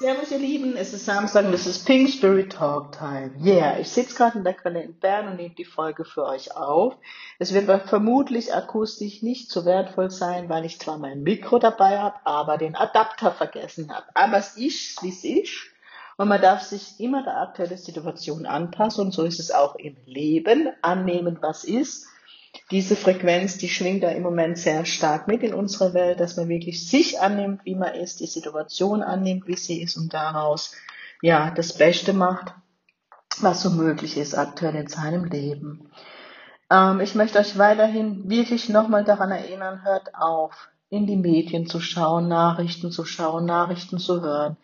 Servus, ihr Lieben, es ist Samstag und es ist Pink Spirit Talk Time. Yeah, ich sitze gerade in der Quelle in Bern und nehme die Folge für euch auf. Es wird vermutlich akustisch nicht so wertvoll sein, weil ich zwar mein Mikro dabei habe, aber den Adapter vergessen habe. Aber es ist, wie es ist. Und man darf sich immer der aktuellen Situation anpassen und so ist es auch im Leben. Annehmen, was ist diese Frequenz, die schwingt da im Moment sehr stark mit in unserer Welt, dass man wirklich sich annimmt, wie man ist, die Situation annimmt, wie sie ist und daraus ja das Beste macht, was so möglich ist aktuell in seinem Leben. Ähm, ich möchte euch weiterhin wirklich nochmal daran erinnern, hört auf, in die Medien zu schauen, Nachrichten zu schauen, Nachrichten zu hören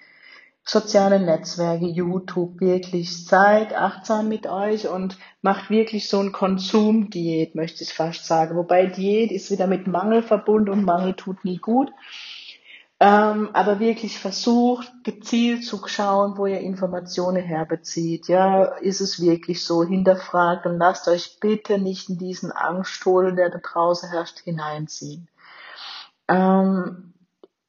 soziale Netzwerke, YouTube, wirklich seid achtsam mit euch und macht wirklich so ein Konsumdiät, möchte ich fast sagen. Wobei Diät ist wieder mit Mangel verbunden und Mangel tut nie gut. Ähm, aber wirklich versucht, gezielt zu schauen, wo ihr Informationen herbezieht. Ja, ist es wirklich so? Hinterfragt und lasst euch bitte nicht in diesen Angststollen, der da draußen herrscht, hineinziehen. Ähm,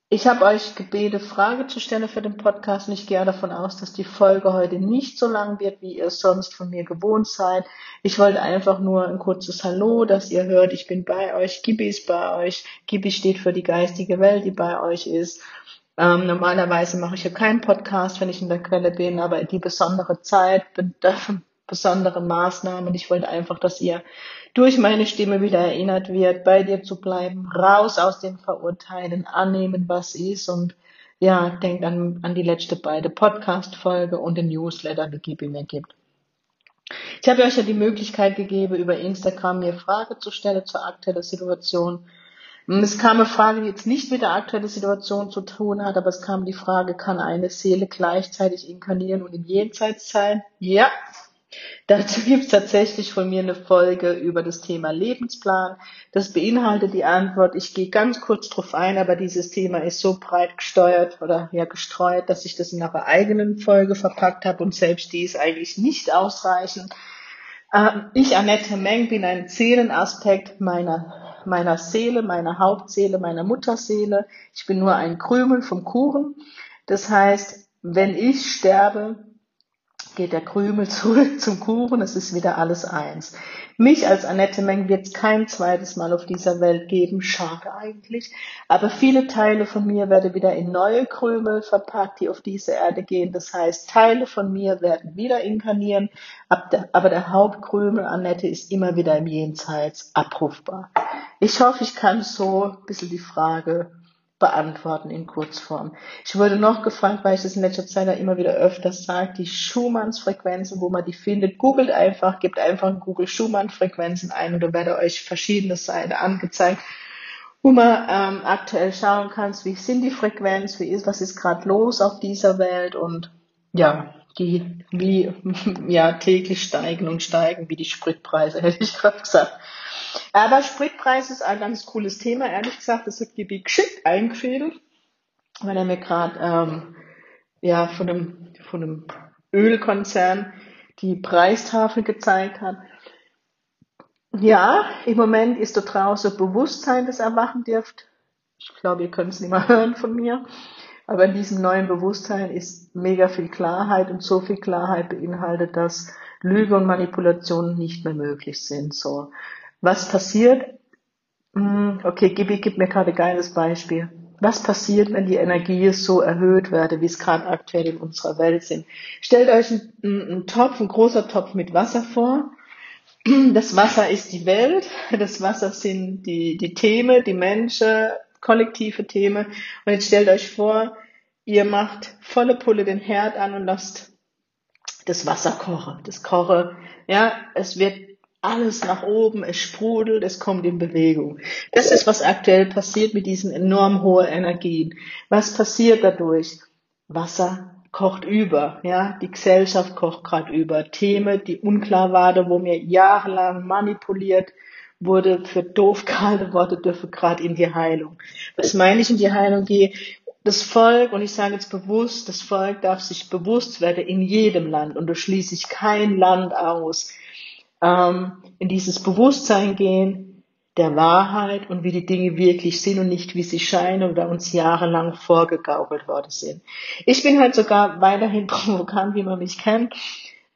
ich habe euch gebeten, Frage zu stellen für den Podcast und ich gehe davon aus, dass die Folge heute nicht so lang wird, wie ihr sonst von mir gewohnt seid. Ich wollte einfach nur ein kurzes Hallo, dass ihr hört, ich bin bei euch, Gibi ist bei euch. Gibi steht für die geistige Welt, die bei euch ist. Ähm, normalerweise mache ich ja keinen Podcast, wenn ich in der Quelle bin, aber die besondere Zeit, besondere Maßnahmen. Ich wollte einfach, dass ihr durch meine Stimme wieder erinnert wird, bei dir zu bleiben, raus aus dem Verurteilen, annehmen, was ist und ja, denkt an, an die letzte beide Podcast-Folge und den Newsletter, die Gibi mir gibt. Ich habe euch ja die Möglichkeit gegeben, über Instagram mir Frage zu stellen zur aktuellen Situation. Es kam eine Frage, die jetzt nicht mit der aktuellen Situation zu tun hat, aber es kam die Frage, kann eine Seele gleichzeitig inkarnieren und im Jenseits sein? Ja, Dazu gibt es tatsächlich von mir eine Folge über das Thema Lebensplan. Das beinhaltet die Antwort. Ich gehe ganz kurz drauf ein, aber dieses Thema ist so breit gesteuert oder ja gestreut, dass ich das in einer eigenen Folge verpackt habe und selbst die ist eigentlich nicht ausreichend. Ähm, ich, Annette Meng, bin ein Seelenaspekt meiner, meiner Seele, meiner Hauptseele, meiner Mutterseele. Ich bin nur ein Krümel vom Kuchen. Das heißt, wenn ich sterbe, geht der Krümel zurück zum Kuchen, es ist wieder alles eins. Mich als Annette Meng wird es kein zweites Mal auf dieser Welt geben, schade eigentlich, aber viele Teile von mir werden wieder in neue Krümel verpackt, die auf diese Erde gehen. Das heißt, Teile von mir werden wieder inkarnieren, aber der Hauptkrümel Annette ist immer wieder im Jenseits abrufbar. Ich hoffe, ich kann so ein bisschen die Frage beantworten in Kurzform. Ich wurde noch gefragt, weil ich das in letzter Zeit ja immer wieder öfters sage, die Schumanns-Frequenzen, wo man die findet. Googelt einfach, gebt einfach in Google Schumann-Frequenzen ein und da werde euch verschiedene Seiten angezeigt, wo man ähm, aktuell schauen kann, wie sind die Frequenzen, wie ist, was ist gerade los auf dieser Welt und ja, die wie ja täglich steigen und steigen wie die Spritpreise, hätte ich gerade gesagt. Aber Spritpreis ist ein ganz cooles Thema, ehrlich gesagt. Das hat Gibi geschickt eingefädelt, weil er mir gerade ähm, ja, von einem, von einem Ölkonzern die Preistafel gezeigt hat. Ja, im Moment ist da draußen Bewusstsein, das erwachen dürft. Ich glaube, ihr könnt es nicht mehr hören von mir. Aber in diesem neuen Bewusstsein ist mega viel Klarheit und so viel Klarheit beinhaltet, dass Lüge und Manipulation nicht mehr möglich sind. So, was passiert? Hm, okay, Gibi gib mir gerade ein geiles Beispiel. Was passiert, wenn die Energie so erhöht werde, wie es gerade aktuell in unserer Welt sind? Stellt euch einen, einen Topf, ein großer Topf mit Wasser vor. Das Wasser ist die Welt, das Wasser sind die, die Themen, die Menschen, kollektive Themen. Und jetzt stellt euch vor, ihr macht volle Pulle den Herd an und lasst das Wasser kochen. Das koche, ja, es wird alles nach oben, es sprudelt, es kommt in Bewegung. Das ist, was aktuell passiert mit diesen enorm hohen Energien. Was passiert dadurch? Wasser kocht über, ja, die Gesellschaft kocht gerade über. Themen, die unklar waren, wo mir jahrelang manipuliert wurde, für doof gehalten wurde, dürfen gerade in die Heilung. Was meine ich in die Heilung gehe? Das Volk, und ich sage jetzt bewusst, das Volk darf sich bewusst werden in jedem Land, und da schließe ich kein Land aus, ähm, in dieses Bewusstsein gehen, der Wahrheit und wie die Dinge wirklich sind und nicht wie sie scheinen oder uns jahrelang vorgegaukelt worden sind. Ich bin halt sogar weiterhin provokant, wie man mich kennt.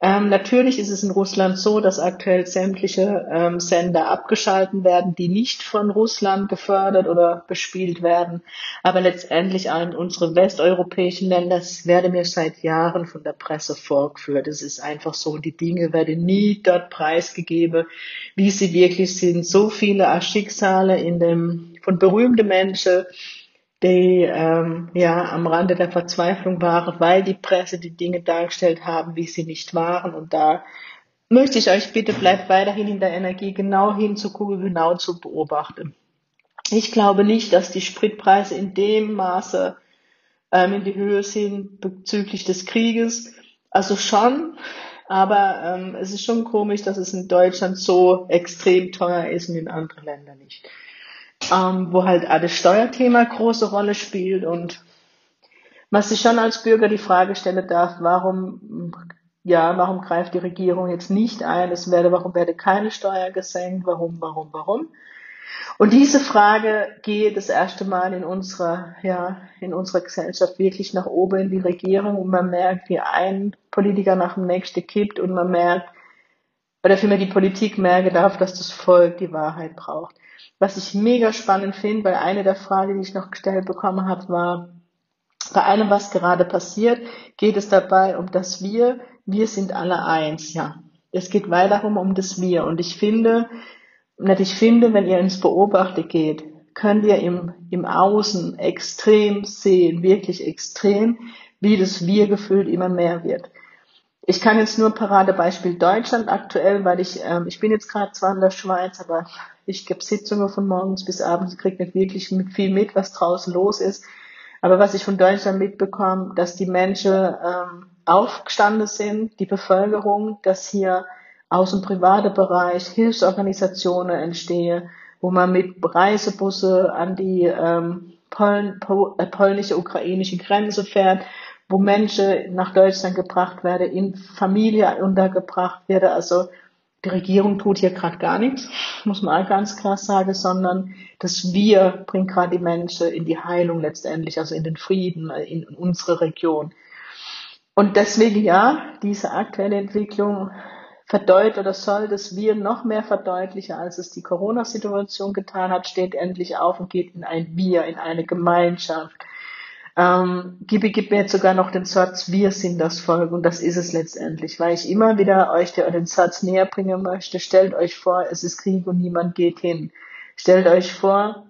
Ähm, natürlich ist es in Russland so, dass aktuell sämtliche ähm, Sender abgeschalten werden, die nicht von Russland gefördert oder bespielt werden. Aber letztendlich in unsere westeuropäischen Länder werden mir seit Jahren von der Presse vorgeführt. Es ist einfach so, die Dinge werden nie dort preisgegeben, wie sie wirklich sind. So viele Schicksale in dem, von berühmten Menschen, die ähm, ja am Rande der Verzweiflung waren, weil die Presse die Dinge dargestellt haben, wie sie nicht waren. Und da möchte ich euch bitte, bleibt weiterhin in der Energie, genau hinzugucken, genau zu beobachten. Ich glaube nicht, dass die Spritpreise in dem Maße ähm, in die Höhe sind bezüglich des Krieges. Also schon, aber ähm, es ist schon komisch, dass es in Deutschland so extrem teuer ist und in anderen Ländern nicht ähm, wo halt auch das Steuerthema große Rolle spielt und man sich schon als Bürger die Frage stellen darf, warum, ja, warum greift die Regierung jetzt nicht ein? Es werde, warum werde keine Steuer gesenkt? Warum, warum, warum? Und diese Frage geht das erste Mal in unserer, ja, in unserer Gesellschaft wirklich nach oben in die Regierung und man merkt, wie ein Politiker nach dem nächsten kippt und man merkt, oder vielmehr die Politik merke darf, dass das Volk die Wahrheit braucht. Was ich mega spannend finde, weil eine der Fragen, die ich noch gestellt bekommen habe, war, bei allem, was gerade passiert, geht es dabei um das Wir. Wir sind alle eins, ja. Es geht weiterhin um das Wir. Und ich finde, nicht ich finde, wenn ihr ins Beobachten geht, könnt ihr im, im Außen extrem sehen, wirklich extrem, wie das Wir gefühlt immer mehr wird. Ich kann jetzt nur Paradebeispiel Deutschland aktuell, weil ich, ähm, ich bin jetzt gerade zwar in der Schweiz, aber ich gebe Sitzungen von morgens bis abends, kriege nicht wirklich mit viel mit, was draußen los ist. Aber was ich von Deutschland mitbekomme, dass die Menschen ähm, aufgestanden sind, die Bevölkerung, dass hier aus dem privaten Bereich Hilfsorganisationen entstehen, wo man mit Reisebusse an die ähm, Polen, Pol, äh, polnische, ukrainische Grenze fährt, wo Menschen nach Deutschland gebracht werden, in Familie untergebracht werden. Also die Regierung tut hier gerade gar nichts, muss man auch ganz klar sagen, sondern das Wir bringt gerade die Menschen in die Heilung letztendlich, also in den Frieden, in unsere Region. Und deswegen ja, diese aktuelle Entwicklung verdeutlicht oder soll das Wir noch mehr verdeutlichen, als es die Corona-Situation getan hat, steht endlich auf und geht in ein Wir, in eine Gemeinschaft, ähm, Gibi gibt mir jetzt sogar noch den Satz, wir sind das Volk und das ist es letztendlich, weil ich immer wieder euch den Satz näher bringen möchte. Stellt euch vor, es ist Krieg und niemand geht hin. Stellt euch vor,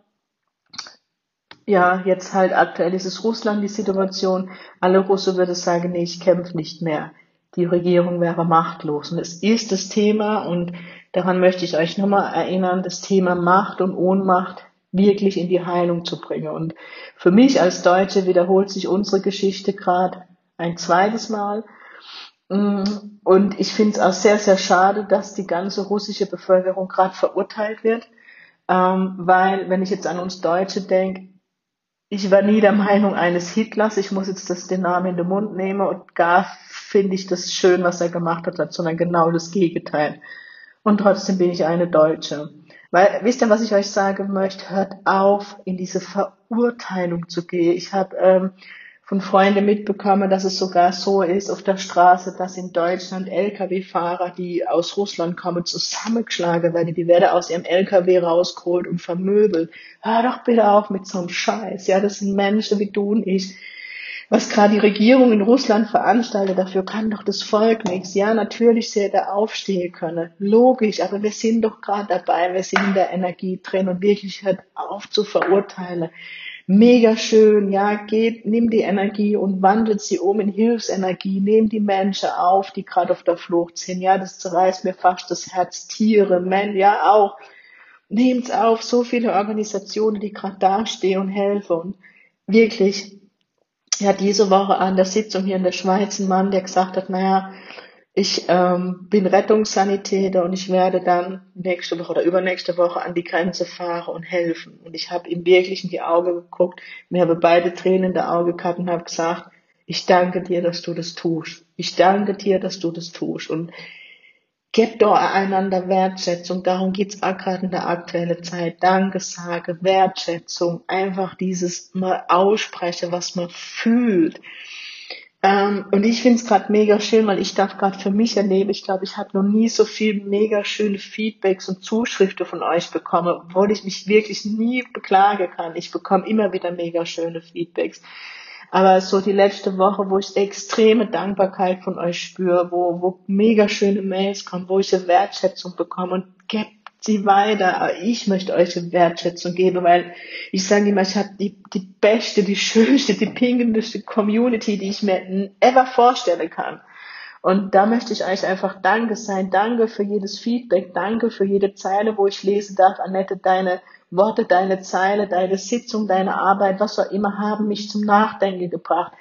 ja, jetzt halt aktuell ist es Russland die Situation. Alle Russen würden sagen, nee, ich kämpfe nicht mehr. Die Regierung wäre machtlos. Und es ist das Thema und daran möchte ich euch nochmal erinnern, das Thema Macht und Ohnmacht wirklich in die Heilung zu bringen. Und für mich als Deutsche wiederholt sich unsere Geschichte gerade ein zweites Mal. Mm, und ich finde es auch sehr, sehr schade, dass die ganze russische Bevölkerung gerade verurteilt wird. Ähm, weil, wenn ich jetzt an uns Deutsche denke, ich war nie der Meinung eines Hitlers, ich muss jetzt das den Namen in den Mund nehmen und gar finde ich das schön, was er gemacht hat, sondern genau das Gegenteil. Und trotzdem bin ich eine Deutsche. Weil, wisst ihr, was ich euch sagen möchte? Hört auf, in diese Verurteilung zu gehen. Ich habe ähm, von Freunden mitbekommen, dass es sogar so ist auf der Straße, dass in Deutschland Lkw-Fahrer, die aus Russland kommen, zusammengeschlagen werden. Die werden aus ihrem Lkw rausgeholt und vermöbelt. Hör doch bitte auf mit so einem Scheiß. Ja, das sind Menschen wie du und ich was gerade die Regierung in Russland veranstaltet, dafür kann doch das Volk nichts. Ja, natürlich sie hätte aufstehen können. Logisch, aber wir sind doch gerade dabei, wir sind in der Energie drin und wirklich hört auf zu verurteilen. Mega schön, ja, geht, nimm die Energie und wandelt sie um in Hilfsenergie, nehmt die Menschen auf, die gerade auf der Flucht sind. Ja, das zerreißt mir fast das Herz. Tiere, Männer, ja auch. Nehmt's auf, so viele Organisationen, die gerade dastehen und helfen und wirklich ja diese Woche an der Sitzung hier in der Schweiz ein Mann, der gesagt hat, naja, ich ähm, bin Rettungssanitäter und ich werde dann nächste Woche oder übernächste Woche an die Grenze fahren und helfen. Und ich habe ihm wirklich in die Augen geguckt, mir habe beide Tränen in der Auge gehabt und habe gesagt, ich danke dir, dass du das tust. Ich danke dir, dass du das tust. Und gebt doch einander Wertschätzung. Darum geht's auch gerade in der aktuellen Zeit. Danke sage, Wertschätzung. Einfach dieses mal aussprechen, was man fühlt. Ähm, und ich finde es gerade mega schön, weil ich darf gerade für mich erleben, ich glaube, ich habe noch nie so viel mega schöne Feedbacks und Zuschriften von euch bekommen, obwohl ich mich wirklich nie beklagen kann. Ich bekomme immer wieder mega schöne Feedbacks. Aber so die letzte Woche, wo ich extreme Dankbarkeit von euch spüre, wo, wo mega schöne Mails kommen, wo ich eine Wertschätzung bekomme und gebt sie weiter. Ich möchte euch eine Wertschätzung geben, weil ich sage immer, ich habe die, die beste, die schönste, die pingendste Community, die ich mir ever vorstellen kann. Und da möchte ich euch einfach Danke sein. Danke für jedes Feedback. Danke für jede Zeile, wo ich lesen darf. Annette, deine Worte, deine Zeile, deine Sitzung, deine Arbeit, was auch immer, haben mich zum Nachdenken gebracht.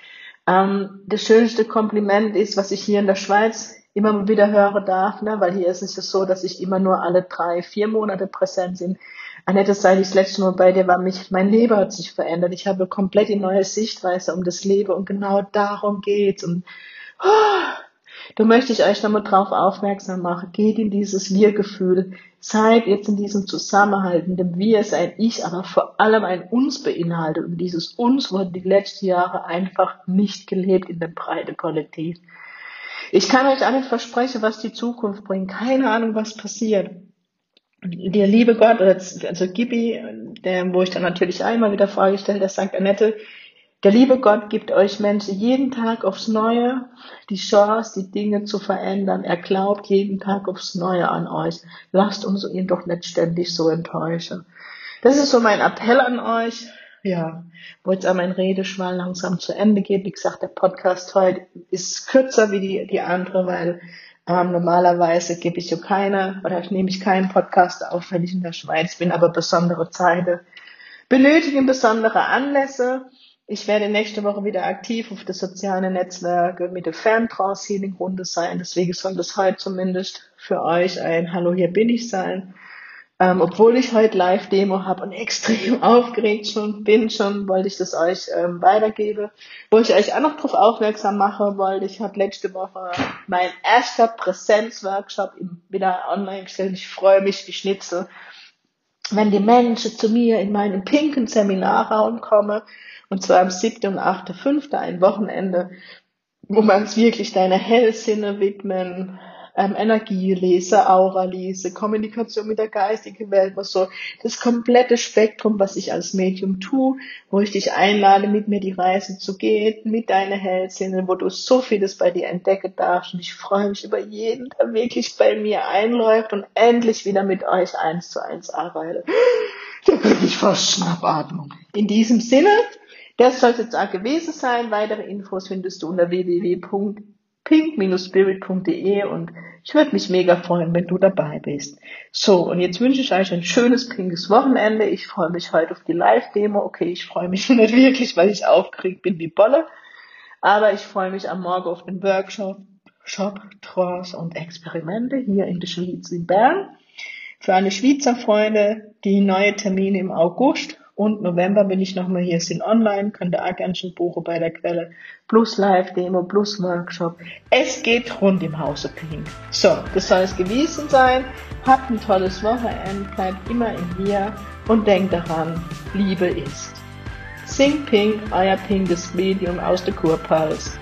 Ähm, das schönste Kompliment ist, was ich hier in der Schweiz immer wieder hören darf, ne? weil hier ist es ja so, dass ich immer nur alle drei, vier Monate präsent bin. Annette, seit ich das letzte Mal bei dir war, mich, mein Leben hat sich verändert. Ich habe komplett die neue Sichtweise um das Leben und genau darum geht's. Und oh, da möchte ich euch nochmal drauf aufmerksam machen. Geht in dieses Wir-Gefühl. Seid jetzt in diesem Zusammenhalt, in dem Wir sein Ich, aber vor allem ein Uns beinhaltet. Und dieses Uns wurde die letzten Jahre einfach nicht gelebt in dem breiten Kollektiv. Ich kann euch auch versprechen, was die Zukunft bringt. Keine Ahnung, was passiert. Der liebe Gott, also Gibi, der, wo ich dann natürlich einmal wieder vorgestellt, der sagt, Annette, der liebe Gott gibt euch Menschen jeden Tag aufs Neue die Chance, die Dinge zu verändern. Er glaubt jeden Tag aufs Neue an euch. Lasst uns ihn doch nicht ständig so enttäuschen. Das ist so mein Appell an euch. Ja, wo jetzt auch mein Redeschwall langsam zu Ende geht. Wie gesagt, der Podcast heute ist kürzer wie die, die andere, weil ähm, normalerweise gebe ich ja keine oder nehme ich keinen Podcast auf, wenn ich in der Schweiz bin, aber besondere Zeiten benötigen besondere Anlässe. Ich werde nächste Woche wieder aktiv auf das soziale Netzwerke mit der Ferntrance-Healing-Runde sein. Deswegen soll das heute zumindest für euch ein Hallo, hier bin ich sein. Ähm, obwohl ich heute Live-Demo habe und extrem aufgeregt schon bin, schon wollte ich das euch ähm, weitergebe. Wo ich euch auch noch darauf aufmerksam mache wollte, ich habe letzte Woche mein erster Präsenzworkshop wieder online gestellt. Ich freue mich wie Schnitzel, wenn die Menschen zu mir in meinen pinken Seminarraum kommen und zwar am 7. und 8.5. ein Wochenende, wo man es wirklich deine Hellsinne widmen, ähm, Energielese, Auralese, Kommunikation mit der geistigen Welt, was so das komplette Spektrum, was ich als Medium tue, wo ich dich einlade, mit mir die Reise zu gehen, mit deiner Hellsinne, wo du so vieles bei dir entdecken darfst. Und ich freue mich über jeden, der wirklich bei mir einläuft und endlich wieder mit euch eins zu eins arbeitet. Da kriege ich fast Schnappatmung. In diesem Sinne, das soll es auch gewesen sein. Weitere Infos findest du unter www.pink-spirit.de und ich würde mich mega freuen, wenn du dabei bist. So, und jetzt wünsche ich euch ein schönes pinkes Wochenende. Ich freue mich heute auf die Live-Demo. Okay, ich freue mich nicht wirklich, weil ich aufgeregt bin wie Bolle. Aber ich freue mich am Morgen auf den Workshop, Shop, Trance und Experimente hier in der Schweiz in Bern. Für alle Schweizer Freunde die neue Termine im August und November bin ich nochmal hier, sind online, könnt ihr auch ganz schön buchen bei der Quelle. Plus Live-Demo, plus Workshop. Es geht rund im Hause Pink. So, das soll es gewesen sein. Habt ein tolles Wochenende, bleibt immer in mir und denkt daran, Liebe ist. Sing Pink, euer pinkes Medium aus der Kurpals.